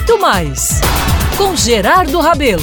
muito mais com Gerardo Rabelo.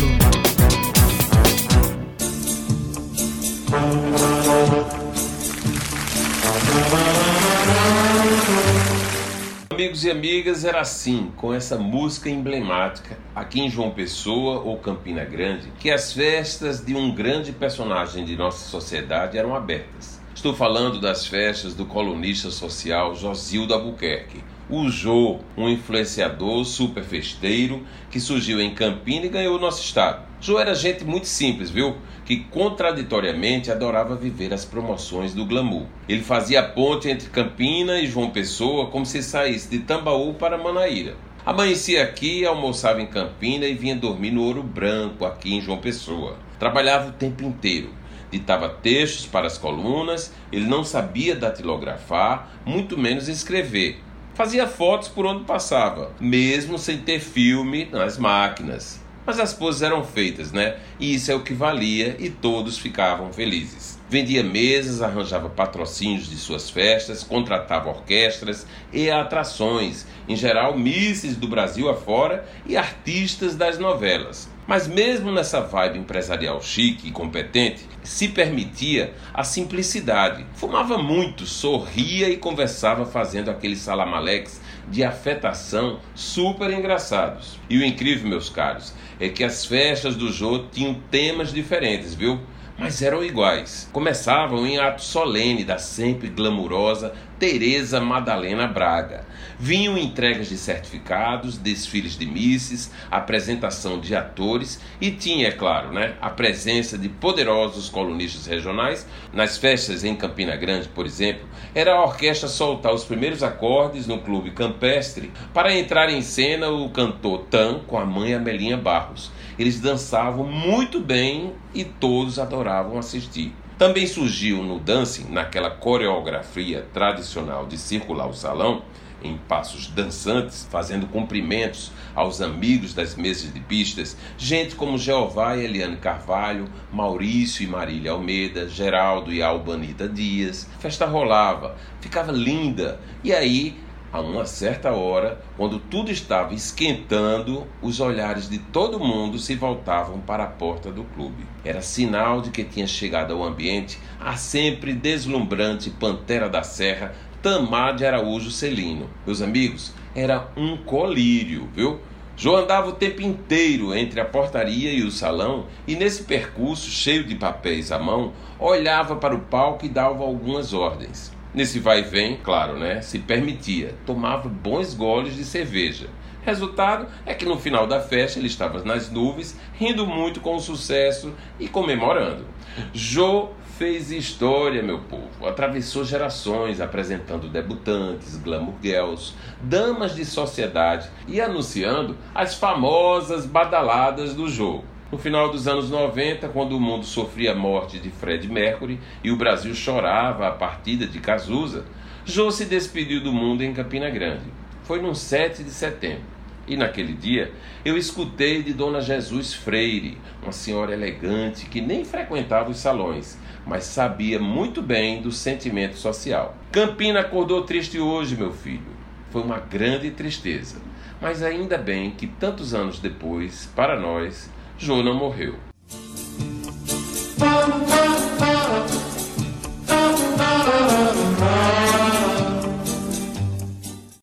Amigos e amigas, era assim, com essa música emblemática, aqui em João Pessoa ou Campina Grande, que as festas de um grande personagem de nossa sociedade eram abertas. Estou falando das festas do colunista social Josildo Albuquerque, o Jô, um influenciador super festeiro que surgiu em Campina e ganhou o nosso estado. Jô era gente muito simples, viu? Que contraditoriamente adorava viver as promoções do glamour. Ele fazia ponte entre Campina e João Pessoa como se saísse de Tambaú para Manaíra. Amanhecia aqui, almoçava em Campina e vinha dormir no Ouro Branco, aqui em João Pessoa. Trabalhava o tempo inteiro. Ditava textos para as colunas, ele não sabia datilografar, muito menos escrever Fazia fotos por onde passava, mesmo sem ter filme nas máquinas. Mas as poses eram feitas, né? E isso é o que valia e todos ficavam felizes. Vendia mesas, arranjava patrocínios de suas festas, contratava orquestras e atrações, em geral misses do Brasil afora e artistas das novelas. Mas mesmo nessa vibe empresarial chique e competente, se permitia a simplicidade. Fumava muito, sorria e conversava fazendo aqueles salamaleques de afetação super engraçados. E o incrível, meus caros, é que as festas do Jô tinham temas diferentes, viu? mas eram iguais. Começavam em ato solene da sempre glamurosa Teresa Madalena Braga. Vinham entregas de certificados, desfiles de misses, apresentação de atores e tinha, é claro, né, a presença de poderosos colunistas regionais. Nas festas em Campina Grande, por exemplo, era a orquestra soltar os primeiros acordes no clube campestre para entrar em cena o cantor Tan com a mãe Amelinha Barros. Eles dançavam muito bem e todos adoravam assistir. Também surgiu no dancing, naquela coreografia tradicional de circular o salão, em passos dançantes, fazendo cumprimentos aos amigos das mesas de pistas, gente como Jeová e Eliane Carvalho, Maurício e Marília Almeida, Geraldo e Albanita Dias. A festa rolava, ficava linda, e aí a uma certa hora, quando tudo estava esquentando, os olhares de todo mundo se voltavam para a porta do clube. Era sinal de que tinha chegado ao ambiente a sempre deslumbrante Pantera da Serra, Tamar de Araújo Celino. Meus amigos, era um colírio, viu? João andava o tempo inteiro entre a portaria e o salão e, nesse percurso cheio de papéis à mão, olhava para o palco e dava algumas ordens. Nesse vai e vem, claro, né, se permitia, tomava bons goles de cerveja. Resultado é que no final da festa ele estava nas nuvens, rindo muito com o sucesso e comemorando. Jô fez história, meu povo. Atravessou gerações apresentando debutantes, glamour girls, damas de sociedade e anunciando as famosas badaladas do jogo. No final dos anos 90, quando o mundo sofria a morte de Fred Mercury e o Brasil chorava a partida de Cazuza, Jô se despediu do mundo em Campina Grande. Foi num 7 de setembro. E naquele dia eu escutei de Dona Jesus Freire, uma senhora elegante que nem frequentava os salões, mas sabia muito bem do sentimento social. Campina acordou triste hoje, meu filho. Foi uma grande tristeza. Mas ainda bem que tantos anos depois, para nós, Não morreu.